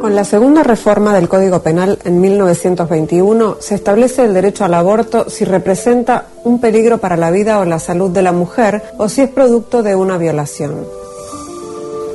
Con la segunda reforma del Código Penal en 1921 se establece el derecho al aborto si representa un peligro para la vida o la salud de la mujer o si es producto de una violación.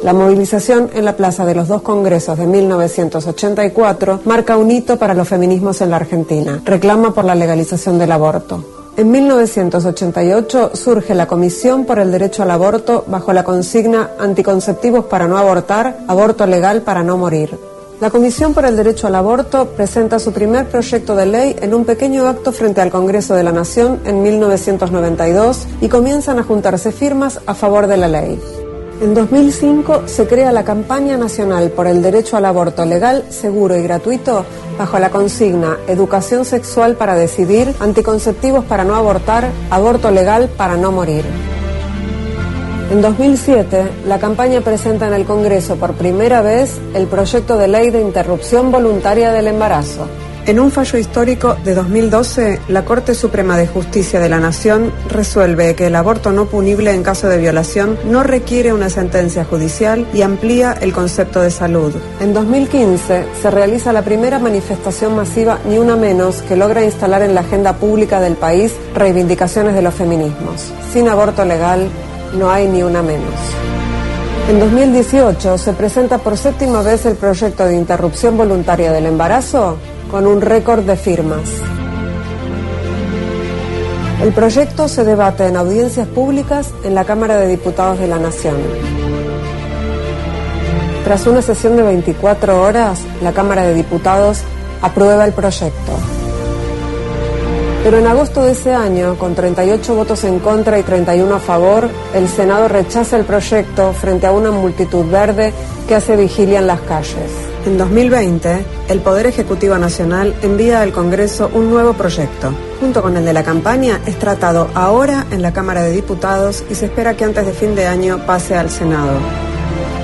La movilización en la Plaza de los dos Congresos de 1984 marca un hito para los feminismos en la Argentina. Reclama por la legalización del aborto. En 1988 surge la Comisión por el Derecho al Aborto bajo la consigna Anticonceptivos para no abortar, aborto legal para no morir. La Comisión por el Derecho al Aborto presenta su primer proyecto de ley en un pequeño acto frente al Congreso de la Nación en 1992 y comienzan a juntarse firmas a favor de la ley. En 2005 se crea la Campaña Nacional por el Derecho al Aborto Legal, Seguro y Gratuito bajo la consigna Educación Sexual para Decidir, Anticonceptivos para no abortar, Aborto Legal para no morir. En 2007, la campaña presenta en el Congreso por primera vez el proyecto de ley de interrupción voluntaria del embarazo. En un fallo histórico de 2012, la Corte Suprema de Justicia de la Nación resuelve que el aborto no punible en caso de violación no requiere una sentencia judicial y amplía el concepto de salud. En 2015 se realiza la primera manifestación masiva Ni Una Menos que logra instalar en la agenda pública del país reivindicaciones de los feminismos. Sin aborto legal, no hay ni una menos. En 2018 se presenta por séptima vez el proyecto de interrupción voluntaria del embarazo con un récord de firmas. El proyecto se debate en audiencias públicas en la Cámara de Diputados de la Nación. Tras una sesión de 24 horas, la Cámara de Diputados aprueba el proyecto. Pero en agosto de ese año, con 38 votos en contra y 31 a favor, el Senado rechaza el proyecto frente a una multitud verde que hace vigilia en las calles. En 2020, el Poder Ejecutivo Nacional envía al Congreso un nuevo proyecto. Junto con el de la campaña, es tratado ahora en la Cámara de Diputados y se espera que antes de fin de año pase al Senado.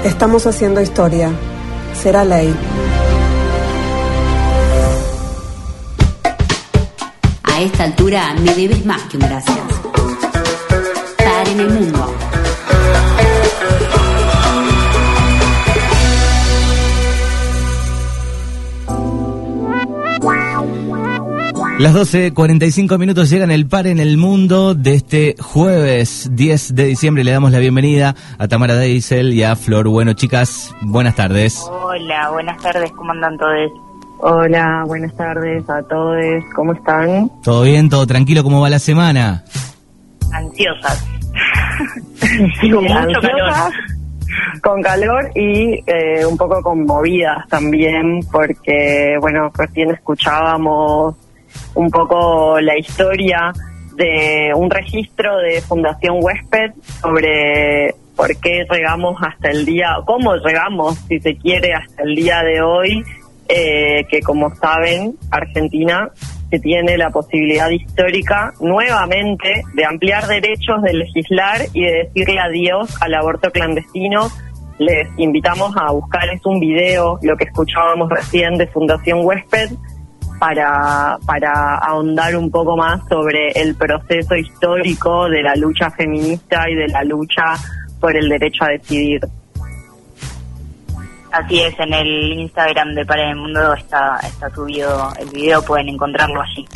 Estamos haciendo historia. Será ley. A esta altura me debes más que un gracias. Para en el mundo. Las 12.45 minutos llegan el par en el mundo de este jueves 10 de diciembre. Le damos la bienvenida a Tamara Deisel y a Flor. Bueno, chicas, buenas tardes. Hola, buenas tardes, ¿cómo andan todos? Hola, buenas tardes a todos, ¿cómo están? ¿Todo bien? ¿Todo tranquilo? ¿Cómo va la semana? Ansiosas. Sí, Con mucho ansiosas, calor. Con calor y eh, un poco conmovidas también, porque, bueno, recién escuchábamos un poco la historia de un registro de Fundación Huésped sobre por qué llegamos hasta el día, cómo llegamos, si se quiere, hasta el día de hoy, eh, que como saben, Argentina que tiene la posibilidad histórica nuevamente de ampliar derechos, de legislar y de decirle adiós al aborto clandestino. Les invitamos a buscar, es un video, lo que escuchábamos recién de Fundación Huésped, para, para ahondar un poco más sobre el proceso histórico de la lucha feminista y de la lucha por el derecho a decidir. Así es, en el Instagram de Para el Mundo está, está subido el video, pueden encontrarlo allí.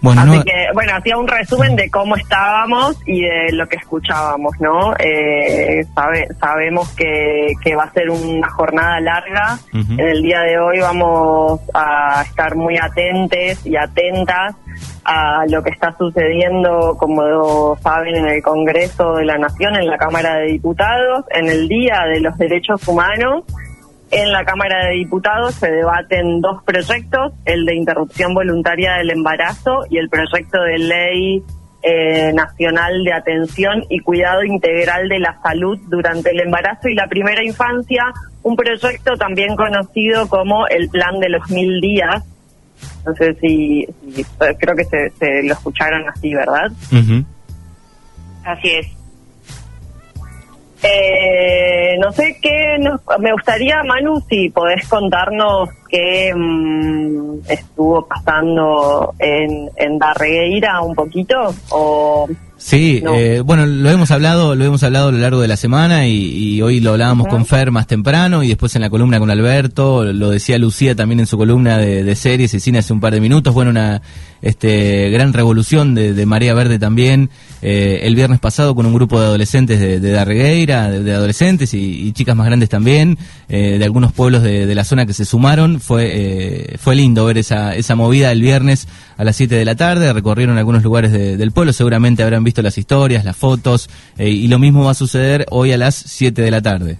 Bueno, Así no, que, bueno, hacía un resumen de cómo estábamos y de lo que escuchábamos, ¿no? Eh, sabe- sabemos que, que va a ser una jornada larga. En el día de hoy vamos a estar muy atentes y atentas a lo que está sucediendo, como saben, en el Congreso de la Nación, en la Cámara de Diputados, en el Día de los Derechos Humanos. En la Cámara de Diputados se debaten dos proyectos, el de interrupción voluntaria del embarazo y el proyecto de ley eh, nacional de atención y cuidado integral de la salud durante el embarazo y la primera infancia, un proyecto también conocido como el Plan de los Mil Días. No sé si, si- creo que se, se lo escucharon así, ¿verdad? Así es. Eh, no sé qué nos, me gustaría, Manu, si podés contarnos qué mm, estuvo pasando en, en Darregueira un poquito o Sí, eh, bueno, lo hemos hablado, lo hemos hablado a lo largo de la semana y, hoy lo hablábamos con Fer más temprano y después en la columna con Alberto, lo decía Lucía también en su columna de, series y cine hace un par de minutos, bueno, una este, gran revolución de, María Verde también, eh, el viernes pasado con un grupo de adolescentes de, de Darregueira, de, adolescentes y, chicas más grandes también, eh, de algunos pueblos de, la zona que se sumaron, fue, fue lindo ver esa, esa movida el viernes a las 7 de la tarde, recorrieron algunos lugares del pueblo, seguramente habrán visto las historias, las fotos, eh, y lo mismo va a suceder hoy a las 7 de la tarde.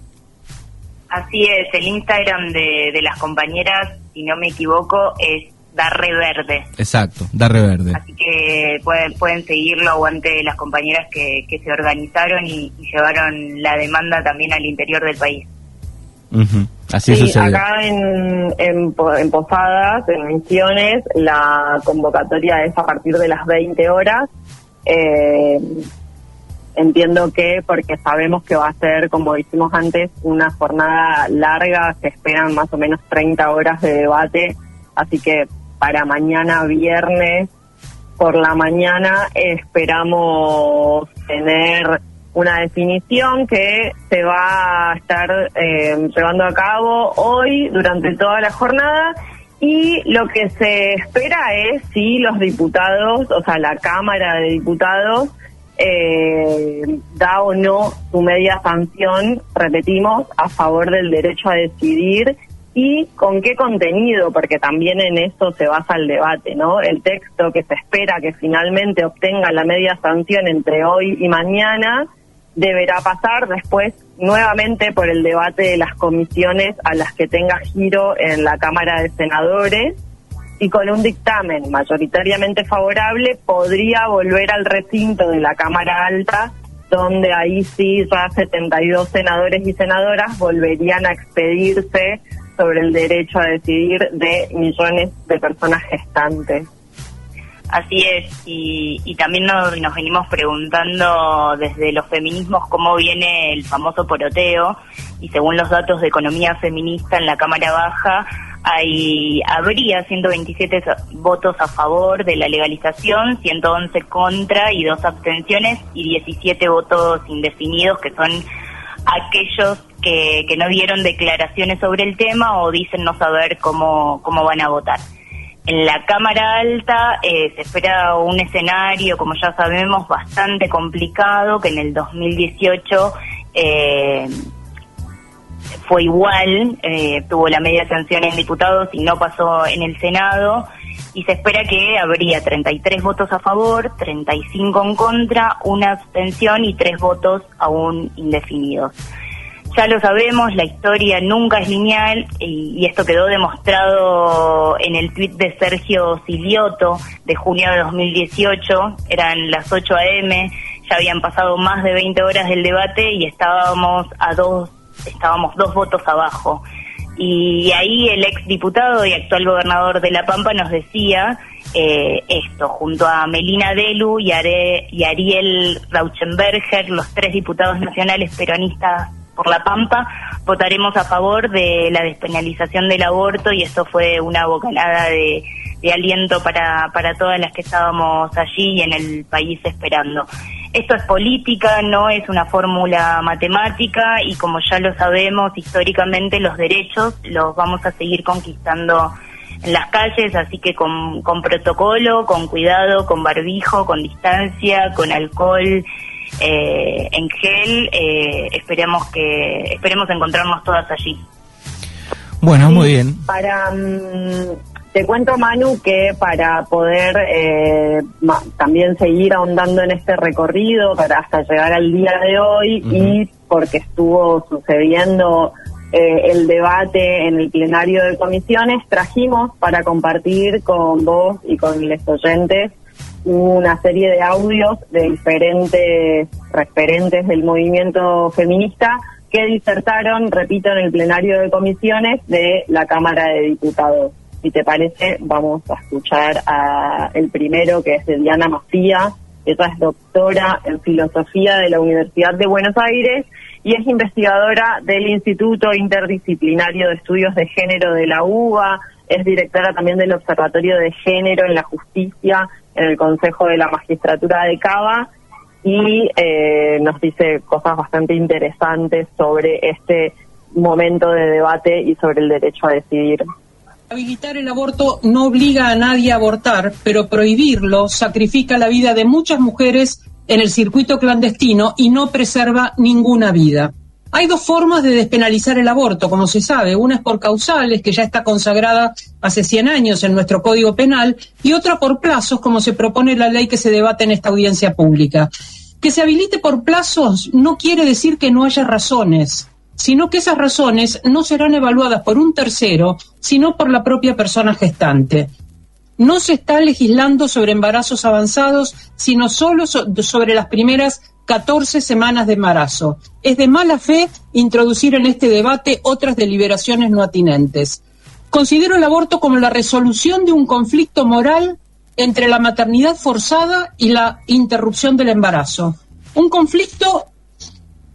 Así es, el Instagram de, las compañeras, si no me equivoco, es Darre Verde. Exacto, Darre Verde. Así que pueden, pueden seguirlo, aguante las compañeras que, se organizaron y, llevaron la demanda también al interior del país. Así sí, acá en, en, en, Posadas, en Misiones, la convocatoria es a partir de las 20 horas eh, entiendo que porque sabemos que va a ser, como dijimos antes, una jornada larga, se esperan más o menos 30 horas de debate, así que para mañana viernes por la mañana esperamos tener una definición que se va a estar eh, llevando a cabo hoy durante toda la jornada y lo que se espera es si los diputados, o sea, la Cámara de Diputados, eh, da o no su media sanción, repetimos, a favor del derecho a decidir y con qué contenido, porque también en eso se basa el debate, ¿no? El texto que se espera que finalmente obtenga la media sanción entre hoy y mañana deberá pasar después nuevamente por el debate de las comisiones a las que tenga giro en la Cámara de Senadores y con un dictamen mayoritariamente favorable podría volver al recinto de la Cámara Alta donde ahí sí ya 72 senadores y senadoras volverían a expedirse sobre el derecho a decidir de millones de personas gestantes. Así es, y, también nos, venimos preguntando desde los feminismos cómo viene el famoso poroteo, y según los datos de economía feminista en la Cámara Baja, hay habría 127 votos a favor de la legalización, 111 contra y dos abstenciones y 17 votos indefinidos que son aquellos que, que no dieron declaraciones sobre el tema o dicen no saber cómo, cómo van a votar. En la Cámara Alta eh, se espera un escenario, como ya sabemos, bastante complicado, que en el 2018 eh, fue igual, eh, tuvo la media sanción en diputados y no pasó en el Senado, y se espera que habría 33 votos a favor, 35 en contra, una abstención y tres votos aún indefinidos. Ya lo sabemos, la historia nunca es lineal y, esto quedó demostrado en el tuit de Sergio Silioto de junio de 2018. Eran las 8 a.m., ya habían pasado más de 20 horas del debate y estábamos a dos, estábamos dos votos abajo. Y ahí el ex diputado y actual gobernador de La Pampa nos decía eh, esto, junto a Melina Delu y, y Ariel Rauchenberger, los tres diputados nacionales peronistas por la Pampa, votaremos a favor de la despenalización del aborto y esto fue una bocanada de, aliento para, para todas las que estábamos allí y en el país esperando. Esto es política, no es una fórmula matemática y como ya lo sabemos históricamente los derechos los vamos a seguir conquistando en las calles, así que con, con protocolo, con cuidado, con barbijo, con distancia, con alcohol eh, en gel. Eh, esperemos que esperemos encontrarnos todas allí. Bueno, muy bien. Para mm, te cuento Manu que para poder eh, también seguir ahondando en este recorrido para hasta llegar al día de hoy y porque estuvo sucediendo eh, el debate en el plenario de comisiones, trajimos para compartir con vos y con los oyentes una serie de audios de diferentes referentes del movimiento feminista que disertaron, repito, en el plenario de comisiones de la Cámara de Diputados. Si te parece, vamos a escuchar a el primero, que es de Diana Macía. Ella es doctora en filosofía de la Universidad de Buenos Aires y es investigadora del Instituto Interdisciplinario de Estudios de Género de la UBA, es directora también del Observatorio de Género en la Justicia en el Consejo de la Magistratura de Cava y eh, nos dice cosas bastante interesantes sobre este momento de debate y sobre el derecho a decidir. Habilitar el aborto no obliga a nadie a abortar, pero prohibirlo sacrifica la vida de muchas mujeres en el circuito clandestino y no preserva ninguna vida. Hay dos formas de despenalizar el aborto, como se sabe. Una es por causales, que ya está consagrada hace 100 años en nuestro Código Penal, y otra por plazos, como se propone la ley que se debate en esta audiencia pública. Que se habilite por plazos no quiere decir que no haya razones, sino que esas razones no serán evaluadas por un tercero, sino por la propia persona gestante. No se está legislando sobre embarazos avanzados, sino solo sobre las primeras 14 semanas de embarazo. Es de mala fe introducir en este debate otras deliberaciones no atinentes. Considero el aborto como la resolución de un conflicto moral entre la maternidad forzada y la interrupción del embarazo. Un conflicto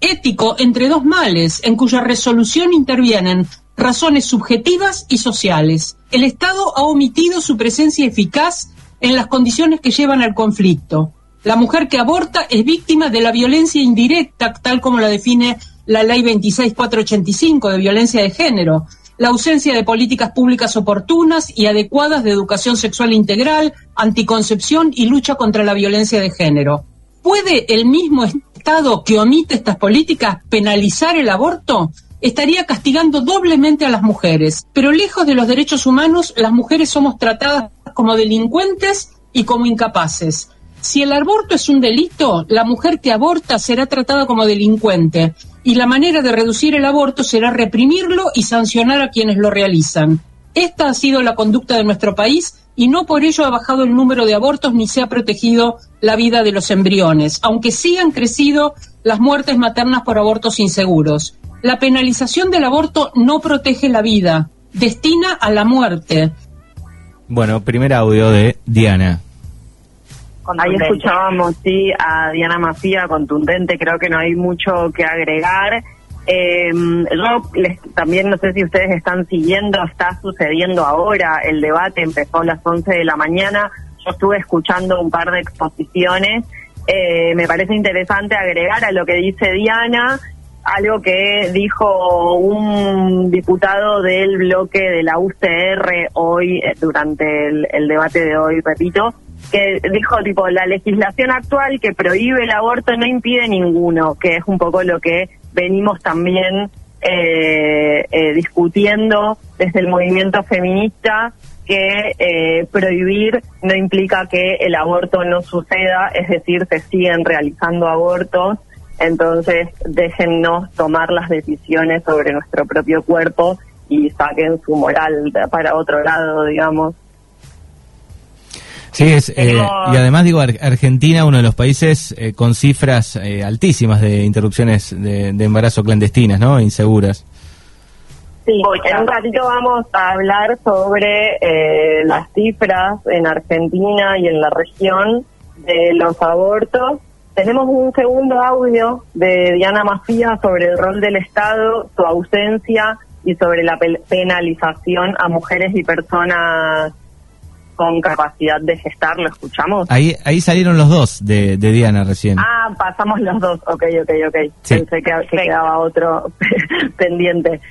ético entre dos males en cuya resolución intervienen razones subjetivas y sociales. El Estado ha omitido su presencia eficaz en las condiciones que llevan al conflicto. La mujer que aborta es víctima de la violencia indirecta, tal como la define la Ley 26485 de violencia de género, la ausencia de políticas públicas oportunas y adecuadas de educación sexual integral, anticoncepción y lucha contra la violencia de género. ¿Puede el mismo Estado que omite estas políticas penalizar el aborto? Estaría castigando doblemente a las mujeres, pero lejos de los derechos humanos, las mujeres somos tratadas como delincuentes y como incapaces. Si el aborto es un delito, la mujer que aborta será tratada como delincuente y la manera de reducir el aborto será reprimirlo y sancionar a quienes lo realizan. Esta ha sido la conducta de nuestro país y no por ello ha bajado el número de abortos ni se ha protegido la vida de los embriones, aunque sí han crecido las muertes maternas por abortos inseguros. La penalización del aborto no protege la vida, destina a la muerte. Bueno, primer audio de Diana. Ahí escuchábamos, sí, a Diana Mafía, contundente, creo que no hay mucho que agregar. Eh, también no sé si ustedes están siguiendo, está sucediendo ahora, el debate empezó a las 11 de la mañana, yo estuve escuchando un par de exposiciones, eh, me parece interesante agregar a lo que dice Diana, algo que dijo un diputado del bloque de la UCR hoy, eh, durante el debate de hoy, repito, que dijo tipo la legislación actual que prohíbe el aborto no impide ninguno, que es un poco lo que venimos también eh, eh, discutiendo desde el movimiento feminista que eh, prohibir no implica que el aborto no suceda, es decir, se siguen realizando abortos, entonces déjennos tomar las decisiones sobre nuestro propio cuerpo y saquen su moral para otro lado, digamos. Sí, es, eh, y además digo, Argentina, uno de los países eh, con cifras eh, altísimas de interrupciones de, embarazo clandestinas, ¿no? Inseguras. Sí, en un ratito vamos a hablar sobre las cifras en Argentina y en la región de los abortos. Tenemos un segundo audio de Diana Mafía sobre el rol del Estado, su ausencia y sobre la penalización a mujeres y personas con capacidad de gestar, ¿lo escuchamos? Ahí ahí salieron los dos de, Diana recién. Ah, pasamos los dos, ok, ok, ok. Pensé que, quedaba otro pendiente.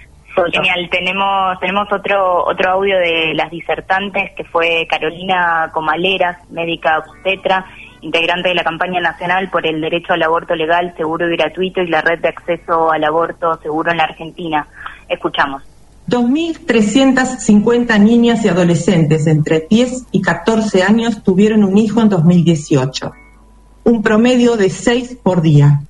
Genial, tenemos tenemos otro otro audio de las disertantes que fue Carolina Comaleras, médica obstetra, integrante de la campaña nacional por el derecho al aborto legal, seguro y gratuito y la red de acceso al aborto seguro en la Argentina. Escuchamos. 2.350 niñas y adolescentes entre 10 y 14 años tuvieron un hijo en 2018, un promedio de 6 por día.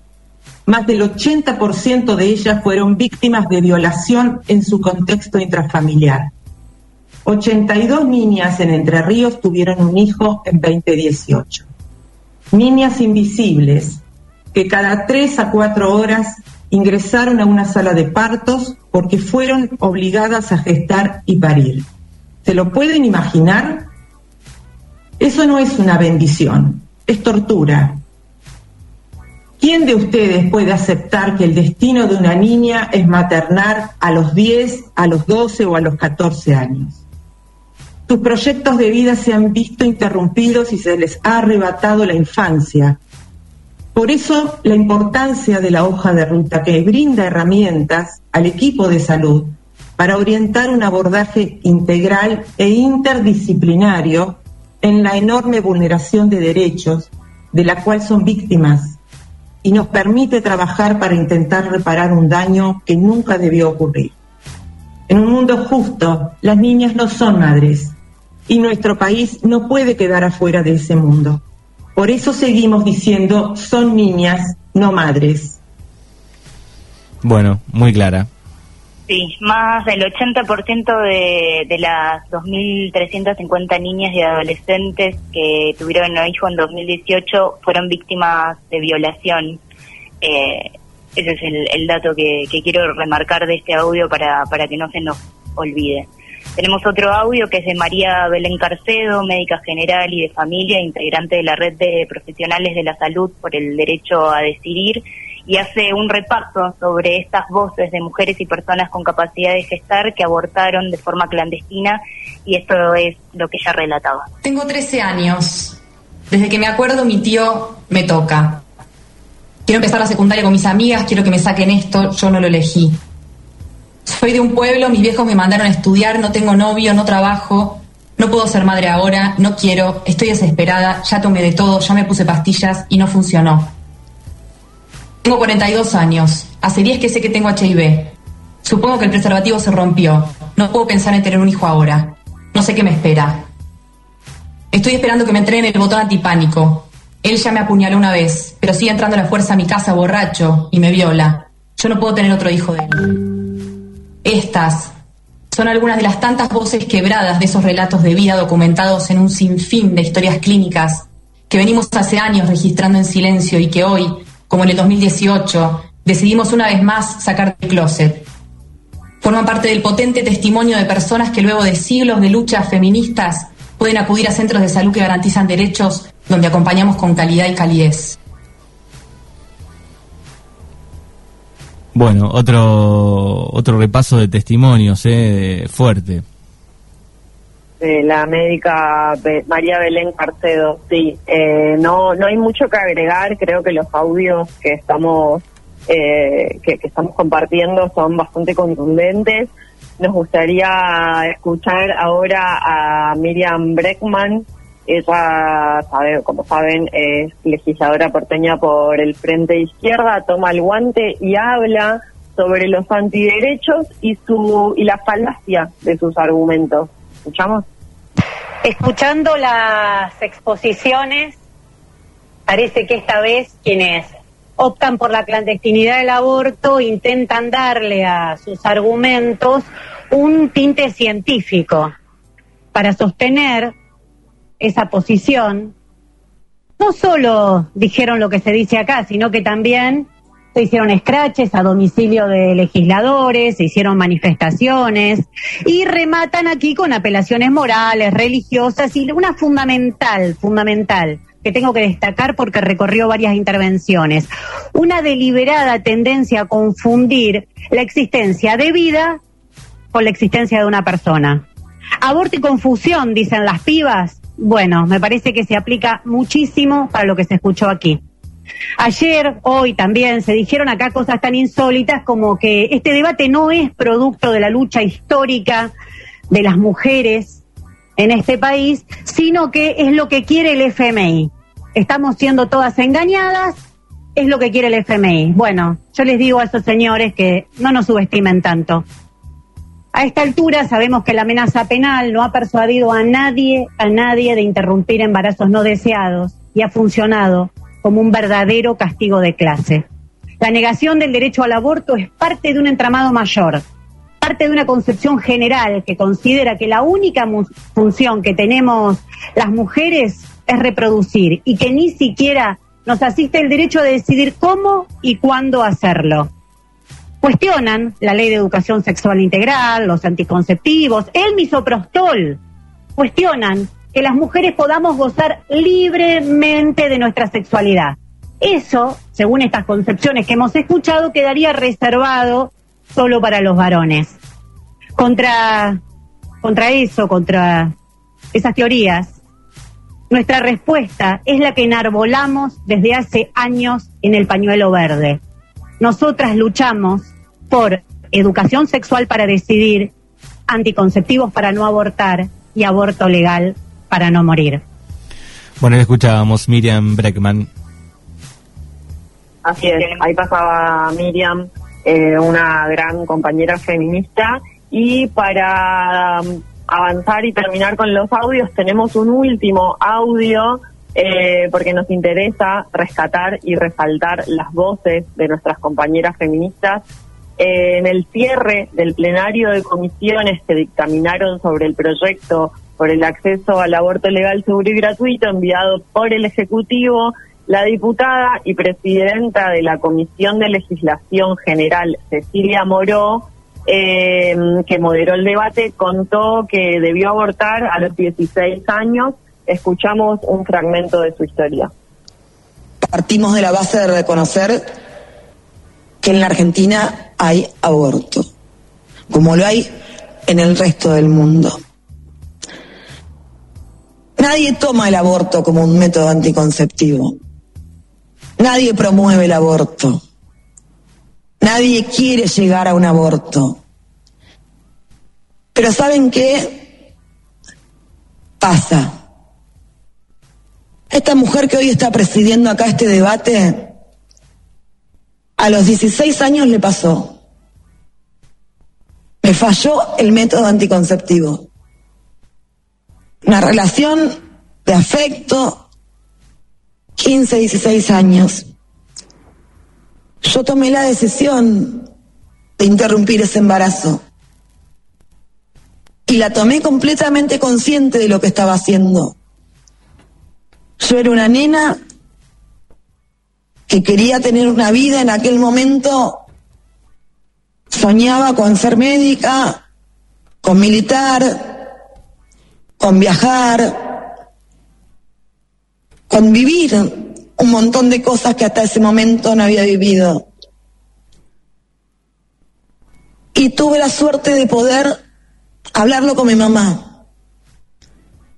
Más del 80% de ellas fueron víctimas de violación en su contexto intrafamiliar. 82 niñas en Entre Ríos tuvieron un hijo en 2018. Niñas invisibles que cada 3 a 4 horas ingresaron a una sala de partos porque fueron obligadas a gestar y parir. ¿Se lo pueden imaginar? Eso no es una bendición, es tortura. ¿Quién de ustedes puede aceptar que el destino de una niña es maternar a los 10, a los 12 o a los 14 años? Sus proyectos de vida se han visto interrumpidos y se les ha arrebatado la infancia, Por eso la importancia de la hoja de ruta que brinda herramientas al equipo de salud para orientar un abordaje integral e interdisciplinario en la enorme vulneración de derechos de la cual son víctimas y nos permite trabajar para intentar reparar un daño que nunca debió ocurrir. En un mundo justo, las niñas no son madres y nuestro país no puede quedar afuera de ese mundo. Por eso seguimos diciendo, son niñas, no madres. Bueno, muy clara. Sí, más del 80% de, de las 2.350 niñas y adolescentes que tuvieron un hijo en 2018 fueron víctimas de violación. Eh, ese es el, dato que, que, quiero remarcar de este audio para, para que no se nos olvide. Tenemos otro audio que es de María Belén Carcedo, médica general y de familia, integrante de la red de profesionales de la salud por el derecho a decidir y hace un repaso sobre estas voces de mujeres y personas con capacidad de gestar que abortaron de forma clandestina y esto es lo que ella relataba. Tengo 13 años. Desde que me acuerdo mi tío me toca. Quiero empezar la secundaria con mis amigas, quiero que me saquen esto, yo no lo elegí. Soy de un pueblo, mis viejos me mandaron a estudiar, no tengo novio, no trabajo, no puedo ser madre ahora, no quiero, estoy desesperada, ya tomé de todo, ya me puse pastillas y no funcionó. Tengo 42 años. Hace 10 que sé que tengo HIV. Supongo que el preservativo se rompió. No puedo pensar en tener un hijo ahora. No sé qué me espera. Estoy esperando que me entreguen el botón antipánico. Él ya me apuñaló una vez, pero sigue entrando a la fuerza a mi casa borracho y me viola. Yo no puedo tener otro hijo de él. Estas son algunas de las tantas voces quebradas de esos relatos de vida documentados en un sinfín de historias clínicas que venimos hace años registrando en silencio y que hoy, como en el 2018, decidimos una vez más sacar del closet. Forman parte del potente testimonio de personas que luego de siglos de luchas feministas pueden acudir a centros de salud que garantizan derechos donde acompañamos con calidad y calidez. Bueno, otro otro repaso de testimonios, eh, fuerte. la médica María Belén Carcedo, sí. Eh, no, no hay mucho que agregar. Creo que los audios que estamos eh, que, estamos compartiendo son bastante contundentes. Nos gustaría escuchar ahora a Miriam Breckman. Ella, como saben, es legisladora porteña por el Frente Izquierda, toma el guante y habla sobre los antiderechos y su y la falacia de sus argumentos. ¿Escuchamos? Escuchando las exposiciones, parece que esta vez quienes optan por la clandestinidad del aborto intentan darle a sus argumentos un tinte científico para sostener esa posición. No solo dijeron lo que se dice acá, sino que también se hicieron escraches a domicilio de legisladores, se hicieron manifestaciones y rematan aquí con apelaciones morales, religiosas y una fundamental, fundamental, que tengo que destacar porque recorrió varias intervenciones. Una deliberada tendencia a confundir la existencia de vida con la existencia de una persona. Aborto y confusión, dicen las pibas. Bueno, me parece que se aplica muchísimo para lo que se escuchó aquí. Ayer, hoy también, se dijeron acá cosas tan insólitas como que este debate no es producto de la lucha histórica de las mujeres en este país, sino que es lo que quiere el FMI estamos siendo todas engañadas, es lo que quiere el FMI. Bueno, yo les digo a esos señores que no nos subestimen tanto. A esta altura sabemos que la amenaza penal no ha persuadido a nadie, a nadie de interrumpir embarazos no deseados y ha funcionado como un verdadero castigo de clase. La negación del derecho al aborto es parte de un entramado mayor, parte de una concepción general que considera que la única función que tenemos las mujeres es reproducir y que ni siquiera nos asiste el derecho de decidir cómo y cuándo hacerlo. Cuestionan la ley de educación sexual integral, los anticonceptivos, el misoprostol. Cuestionan que las mujeres podamos gozar libremente de nuestra sexualidad. Eso, según estas concepciones que hemos escuchado, quedaría reservado solo para los varones. Contra, contra eso, contra esas teorías, Nuestra respuesta es la que enarbolamos desde hace años en el pañuelo verde. Nosotras luchamos por educación sexual para decidir, anticonceptivos para no abortar y aborto legal para no morir. Bueno, escuchábamos Miriam Breckman. Así es, ahí pasaba Miriam, eh, una gran compañera feminista. Y para um, avanzar y terminar con los audios, tenemos un último audio eh, porque nos interesa rescatar y resaltar las voces de nuestras compañeras feministas. Eh, en el cierre del plenario de comisiones que dictaminaron sobre el proyecto por el acceso al aborto legal, seguro y gratuito enviado por el Ejecutivo, la diputada y presidenta de la Comisión de Legislación General, Cecilia Moró, eh, que moderó el debate, contó que debió abortar a los 16 años. Escuchamos un fragmento de su historia. Partimos de la base de reconocer que en la Argentina hay aborto, como lo hay en el resto del mundo. Nadie toma el aborto como un método anticonceptivo. Nadie promueve el aborto. Nadie quiere llegar a un aborto. Pero ¿saben qué? Pasa. Esta mujer que hoy está presidiendo acá este debate, a los 16 años le pasó. Me falló el método anticonceptivo. Una relación de afecto, 15, 16 años. Yo tomé la decisión de interrumpir ese embarazo. Y la tomé completamente consciente de lo que estaba haciendo. Yo era una nena que quería tener una vida en aquel momento. Soñaba con ser médica, con militar, con viajar, con vivir un montón de cosas que hasta ese momento no había vivido. Y tuve la suerte de poder hablarlo con mi mamá,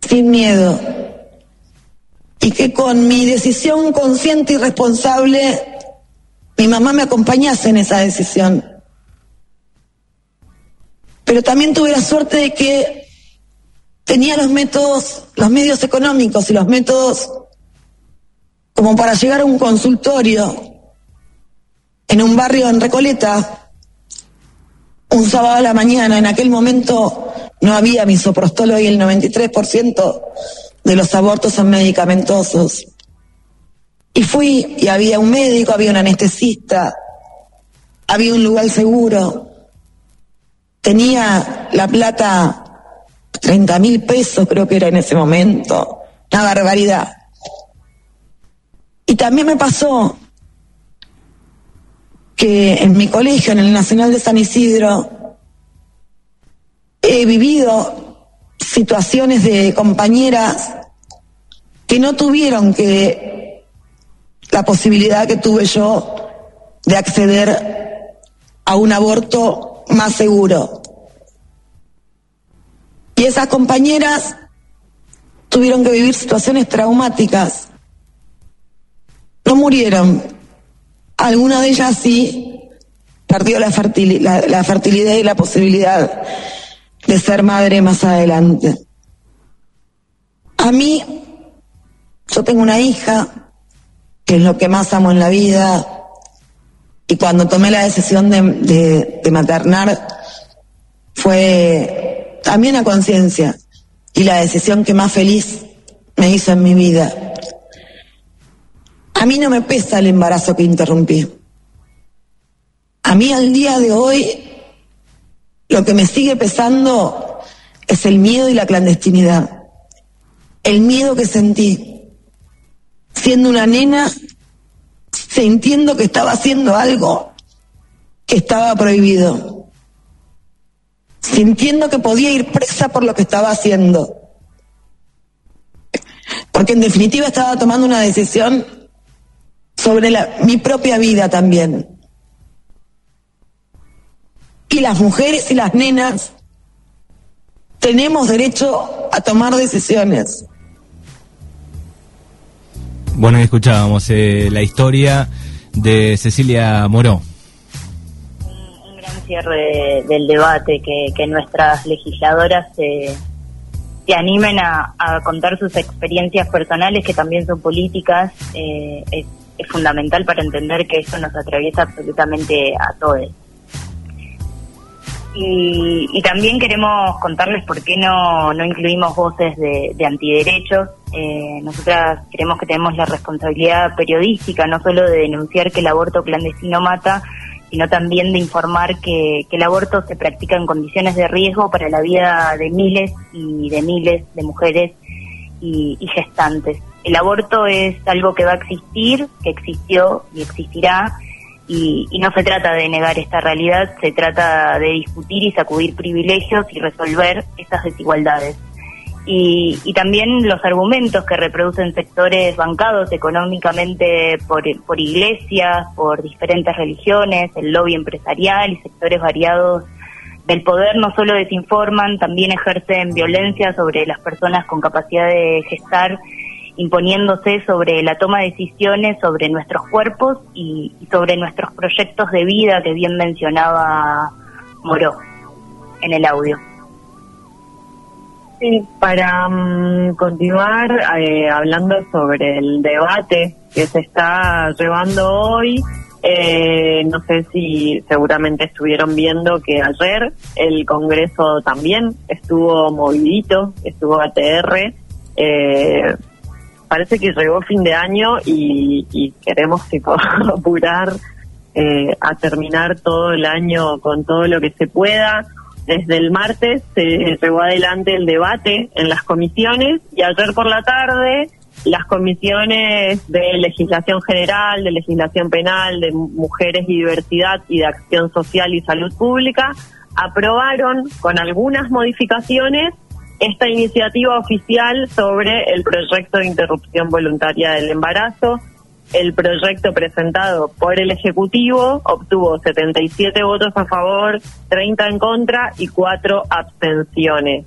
sin miedo. Y que con mi decisión consciente y responsable, mi mamá me acompañase en esa decisión. Pero también tuve la suerte de que tenía los métodos, los medios económicos y los métodos como para llegar a un consultorio en un barrio en Recoleta, un sábado a la mañana, en aquel momento no había misoprostolo y el 93% de los abortos son medicamentosos. Y fui y había un médico, había un anestesista, había un lugar seguro. Tenía la plata, 30 mil pesos creo que era en ese momento, una barbaridad. Y también me pasó que en mi colegio, en el Nacional de San Isidro, he vivido situaciones de compañeras que no tuvieron que la posibilidad que tuve yo de acceder a un aborto más seguro. Y esas compañeras tuvieron que vivir situaciones traumáticas no murieron. Alguna de ellas sí perdió la, la fertilidad y la posibilidad de ser madre más adelante. A mí, yo tengo una hija, que es lo que más amo en la vida, y cuando tomé la decisión de, de maternar, fue también a conciencia, y la decisión que más feliz me hizo en mi vida. A mí no me pesa el embarazo que interrumpí. A mí al día de hoy lo que me sigue pesando es el miedo y la clandestinidad. El miedo que sentí siendo una nena, sintiendo que estaba haciendo algo que estaba prohibido. Sintiendo que podía ir presa por lo que estaba haciendo. Porque en definitiva estaba tomando una decisión sobre mi propia vida también. Y las mujeres y las nenas tenemos derecho a tomar decisiones. Bueno, escuchábamos eh, la historia de Cecilia Moró. Un, gran cierre del debate, que, nuestras legisladoras se, se animen a, contar sus experiencias personales, que también son políticas, eh, es, fundamental para entender que eso nos atraviesa absolutamente a todos. Y, también queremos contarles por qué no, no incluimos voces de, de antiderechos. Eh, nosotras creemos que tenemos la responsabilidad periodística, no solo de denunciar que el aborto clandestino mata, sino también de informar que, el aborto se practica en condiciones de riesgo para la vida de miles y de miles de mujeres y, y gestantes. El aborto es algo que va a existir, que existió y existirá y, no se trata de negar esta realidad, se trata de discutir y sacudir privilegios y resolver estas desigualdades. Y, también los argumentos que reproducen sectores bancados económicamente por, por iglesias, por diferentes religiones, el lobby empresarial y sectores variados del poder no solo desinforman, también ejercen violencia sobre las personas con capacidad de gestar imponiéndose sobre la toma de decisiones sobre nuestros cuerpos y, sobre nuestros proyectos de vida que bien mencionaba Moró en el audio. Sí, para mm, continuar eh, hablando sobre el debate que se está llevando hoy, eh, no sé si seguramente estuvieron viendo que ayer el Congreso también estuvo movidito, estuvo ATR, eh, parece que llegó fin de año y, queremos tipo, apurar eh, a terminar todo el año con todo lo que se pueda. Desde el martes se llevó adelante el debate en las comisiones y ayer por la tarde las comisiones de legislación general, de legislación penal, de mujeres y diversidad y de acción social y salud pública aprobaron con algunas modificaciones esta iniciativa oficial sobre el proyecto de interrupción voluntaria del embarazo. El proyecto presentado por el Ejecutivo obtuvo 77 votos a favor, 30 en contra y 4 abstenciones.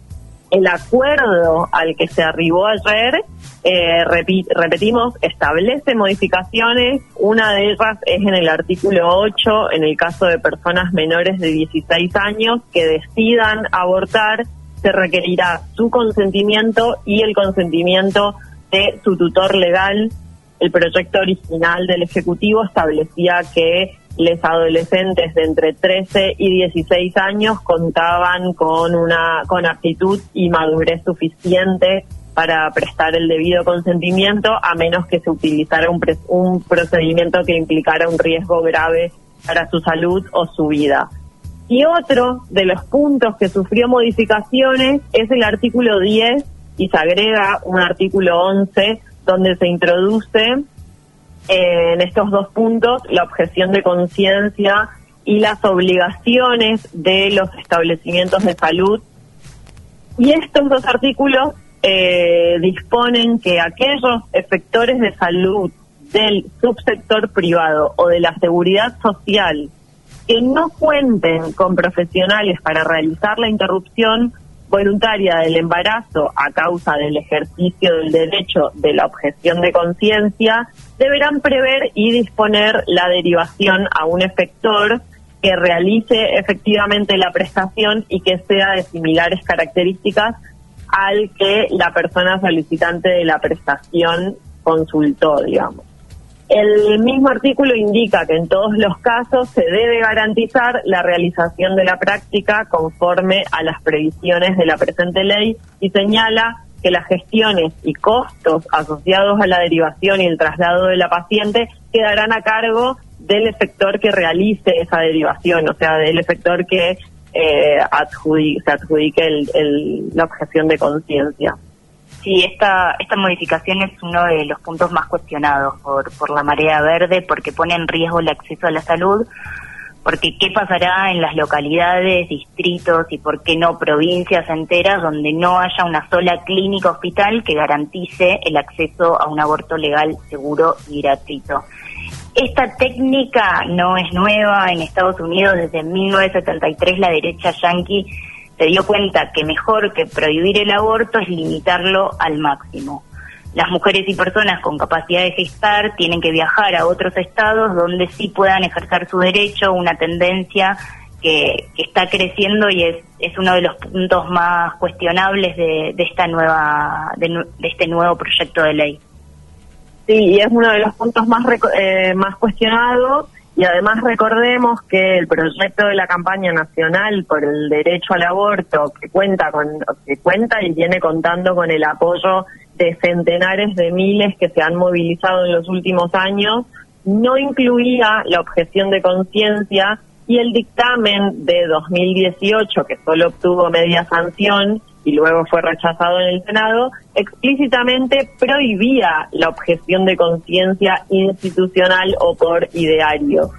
El acuerdo al que se arribó ayer, eh, repetimos, establece modificaciones. Una de ellas es en el artículo 8, en el caso de personas menores de 16 años que decidan abortar se requerirá su consentimiento y el consentimiento de su tutor legal. El proyecto original del Ejecutivo establecía que los adolescentes de entre 13 y 16 años contaban con una con aptitud y madurez suficiente para prestar el debido consentimiento a menos que se utilizara un, un procedimiento que implicara un riesgo grave para su salud o su vida. Y otro de los puntos que sufrió modificaciones es el artículo 10 y se agrega un artículo 11 donde se introduce en estos dos puntos la objeción de conciencia y las obligaciones de los establecimientos de salud. Y estos dos artículos eh, disponen que aquellos efectores de salud del subsector privado o de la seguridad social que no cuenten con profesionales para realizar la interrupción voluntaria del embarazo a causa del ejercicio del derecho de la objeción de conciencia, deberán prever y disponer la derivación a un efector que realice efectivamente la prestación y que sea de similares características al que la persona solicitante de la prestación consultó, digamos. El mismo artículo indica que en todos los casos se debe garantizar la realización de la práctica conforme a las previsiones de la presente ley y señala que las gestiones y costos asociados a la derivación y el traslado de la paciente quedarán a cargo del efector que realice esa derivación, o sea, del efector que eh, se adjudique la objeción de conciencia. Sí, esta, esta modificación es uno de los puntos más cuestionados por, por la marea verde porque pone en riesgo el acceso a la salud, porque qué pasará en las localidades, distritos y por qué no provincias enteras donde no haya una sola clínica hospital que garantice el acceso a un aborto legal, seguro y gratuito. Esta técnica no es nueva en Estados Unidos desde 1973 la derecha yanqui se dio cuenta que mejor que prohibir el aborto es limitarlo al máximo. las mujeres y personas con capacidad de gestar tienen que viajar a otros estados donde sí puedan ejercer su derecho, una tendencia que, está creciendo y es, es uno de los puntos más cuestionables de, esta nueva de, este nuevo proyecto de ley. Sí, y es uno de los puntos más eh, más cuestionados y además recordemos que el proyecto de la campaña nacional por el derecho al aborto que cuenta con que cuenta y viene contando con el apoyo de centenares de miles que se han movilizado en los últimos años no incluía la objeción de conciencia y el dictamen de 2018, que solo obtuvo media sanción y luego fue rechazado en el Senado, explícitamente prohibía la objeción de conciencia institucional o por ideario.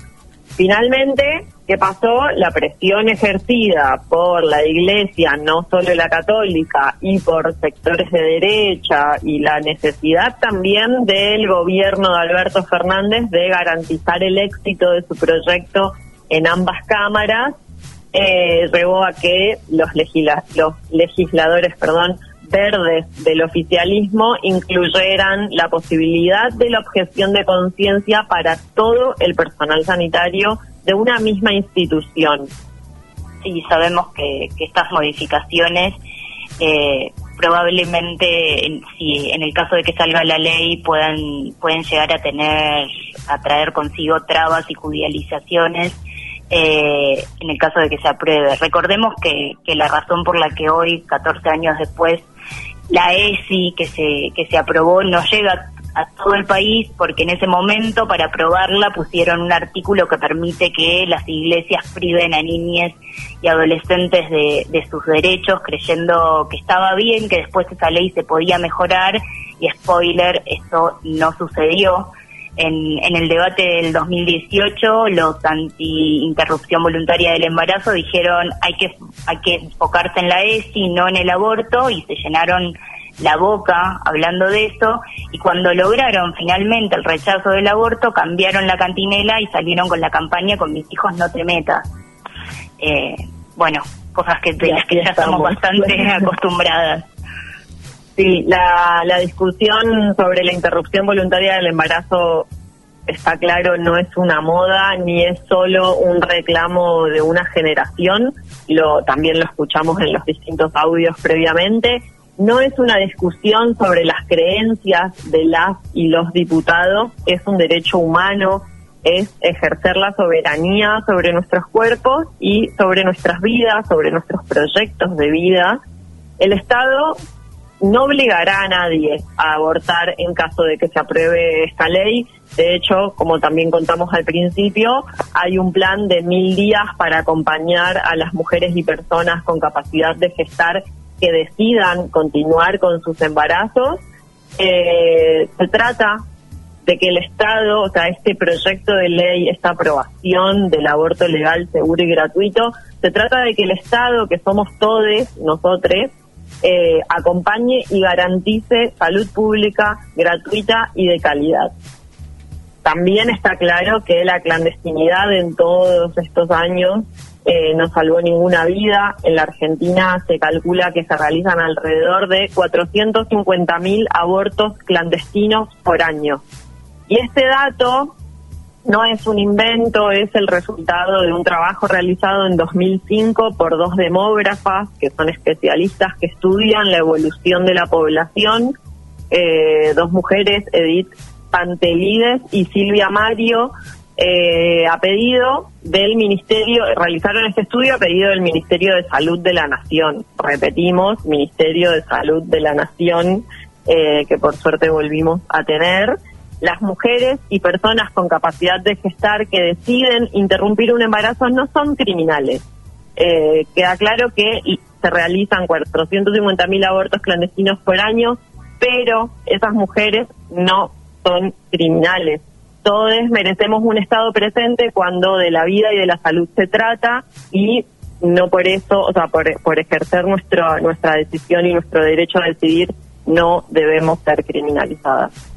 Finalmente, ¿qué pasó? La presión ejercida por la Iglesia, no solo la católica, y por sectores de derecha, y la necesidad también del gobierno de Alberto Fernández de garantizar el éxito de su proyecto en ambas cámaras, eh, llevó a que los, los legisladores perdón, verdes del oficialismo incluyeran la posibilidad de la objeción de conciencia para todo el personal sanitario de una misma institución. Sí, sabemos que, estas modificaciones eh, probablemente, en, si en el caso de que salga la ley, puedan pueden llegar a tener, a traer consigo trabas y judicializaciones eh, en el caso de que se apruebe. Recordemos que, que la razón por la que hoy, 14 años después, la ESI que se, que se aprobó no llega a todo el país porque en ese momento para aprobarla pusieron un artículo que permite que las iglesias priven a niñas y adolescentes de, de sus derechos creyendo que estaba bien, que después esa ley se podía mejorar y spoiler, eso no sucedió en, el debate del 2018 los anti-interrupción voluntaria del embarazo dijeron hay que hay que enfocarse en la ESI, no en el aborto y se llenaron la boca hablando de eso y cuando lograron finalmente el rechazo del aborto cambiaron la cantinela y salieron con la campaña con mis hijos no te metas. Eh, bueno, cosas que de las que ya estamos bastante acostumbradas. Sí, la, discusión sobre la interrupción voluntaria del embarazo está claro, no es una moda ni es solo un reclamo de una generación, lo también lo escuchamos en los distintos audios previamente, no es una discusión sobre las creencias de las y los diputados, es un derecho humano, es ejercer la soberanía sobre nuestros cuerpos y sobre nuestras vidas, sobre nuestros proyectos de vida. El Estado no obligará a nadie a abortar en caso de que se apruebe esta ley. De hecho, como también contamos al principio, hay un plan de mil días para acompañar a las mujeres y personas con capacidad de gestar que decidan continuar con sus embarazos. Eh, se trata de que el Estado, o sea, este proyecto de ley, esta aprobación del aborto legal, seguro y gratuito, se trata de que el Estado, que somos todos nosotros, eh, acompañe y garantice salud pública gratuita y de calidad. También está claro que la clandestinidad en todos estos años eh, no salvó ninguna vida. En la Argentina se calcula que se realizan alrededor de 450.000 abortos clandestinos por año. Y este dato no es un invento, es el resultado de un trabajo realizado en 2005 por dos demógrafas que son especialistas que estudian la evolución de la población, eh, dos mujeres, Edith Pantelides y Silvia Mario, eh, a pedido del Ministerio, realizaron este estudio a pedido del Ministerio de Salud de la Nación. Repetimos, Ministerio de Salud de la Nación, eh, que por suerte volvimos a tener las mujeres y personas con capacidad de gestar que deciden interrumpir un embarazo no son criminales. Eh, queda claro que se realizan 450.000 abortos clandestinos por año, pero esas mujeres no son criminales. Todos merecemos un Estado presente cuando de la vida y de la salud se trata y no por eso, o sea, por, por ejercer nuestro, nuestra decisión y nuestro derecho a decidir, no debemos ser criminalizadas.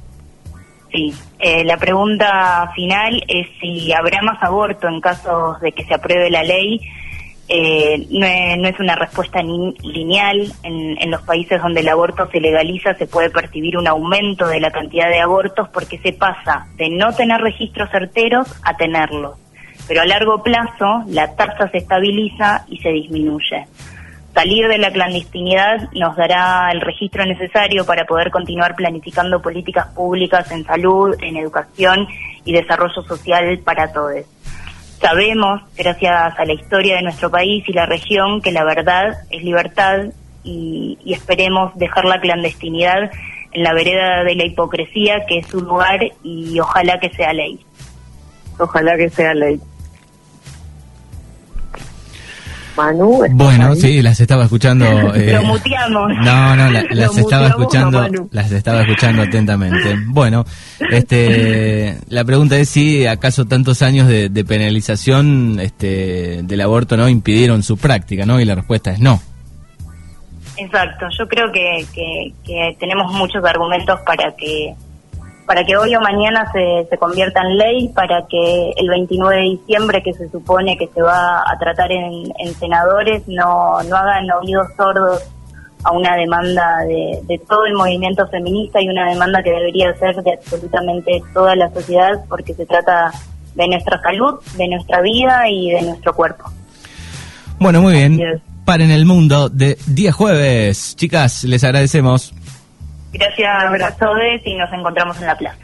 Sí, eh, la pregunta final es si habrá más aborto en caso de que se apruebe la ley. Eh, no, es, no, es, una respuesta ni, lineal. En, en, los países donde el aborto se legaliza se puede percibir un aumento de la cantidad de abortos porque se pasa de no tener registros certeros a tenerlos. Pero a largo plazo la tasa se estabiliza y se disminuye. Salir de la clandestinidad nos dará el registro necesario para poder continuar planificando políticas públicas en salud, en educación y desarrollo social para todos. Sabemos, gracias a la historia de nuestro país y la región, que la verdad es libertad y, y esperemos dejar la clandestinidad en la vereda de la hipocresía, que es su lugar, y ojalá que sea ley. Ojalá que sea ley. Manu. Bueno, sí, las estaba escuchando. Eh, Lo muteamos. No, no, la, las estaba escuchando, las estaba escuchando atentamente. Bueno, este, la pregunta es si acaso tantos años de, de, penalización, este, del aborto, no impidieron su práctica, ¿no? Y la respuesta es no. Exacto. Yo creo que, que, que tenemos muchos argumentos para que para que hoy o mañana se, se convierta en ley, para que el 29 de diciembre, que se supone que se va a tratar en, en senadores, no, no hagan oídos sordos a una demanda de, de, todo el movimiento feminista y una demanda que debería ser de absolutamente toda la sociedad porque se trata de nuestra salud, de nuestra vida y de nuestro cuerpo. Bueno, muy bien. Paren el mundo de día jueves. Chicas, les agradecemos. Gracias a todos y nos encontramos en la plaza.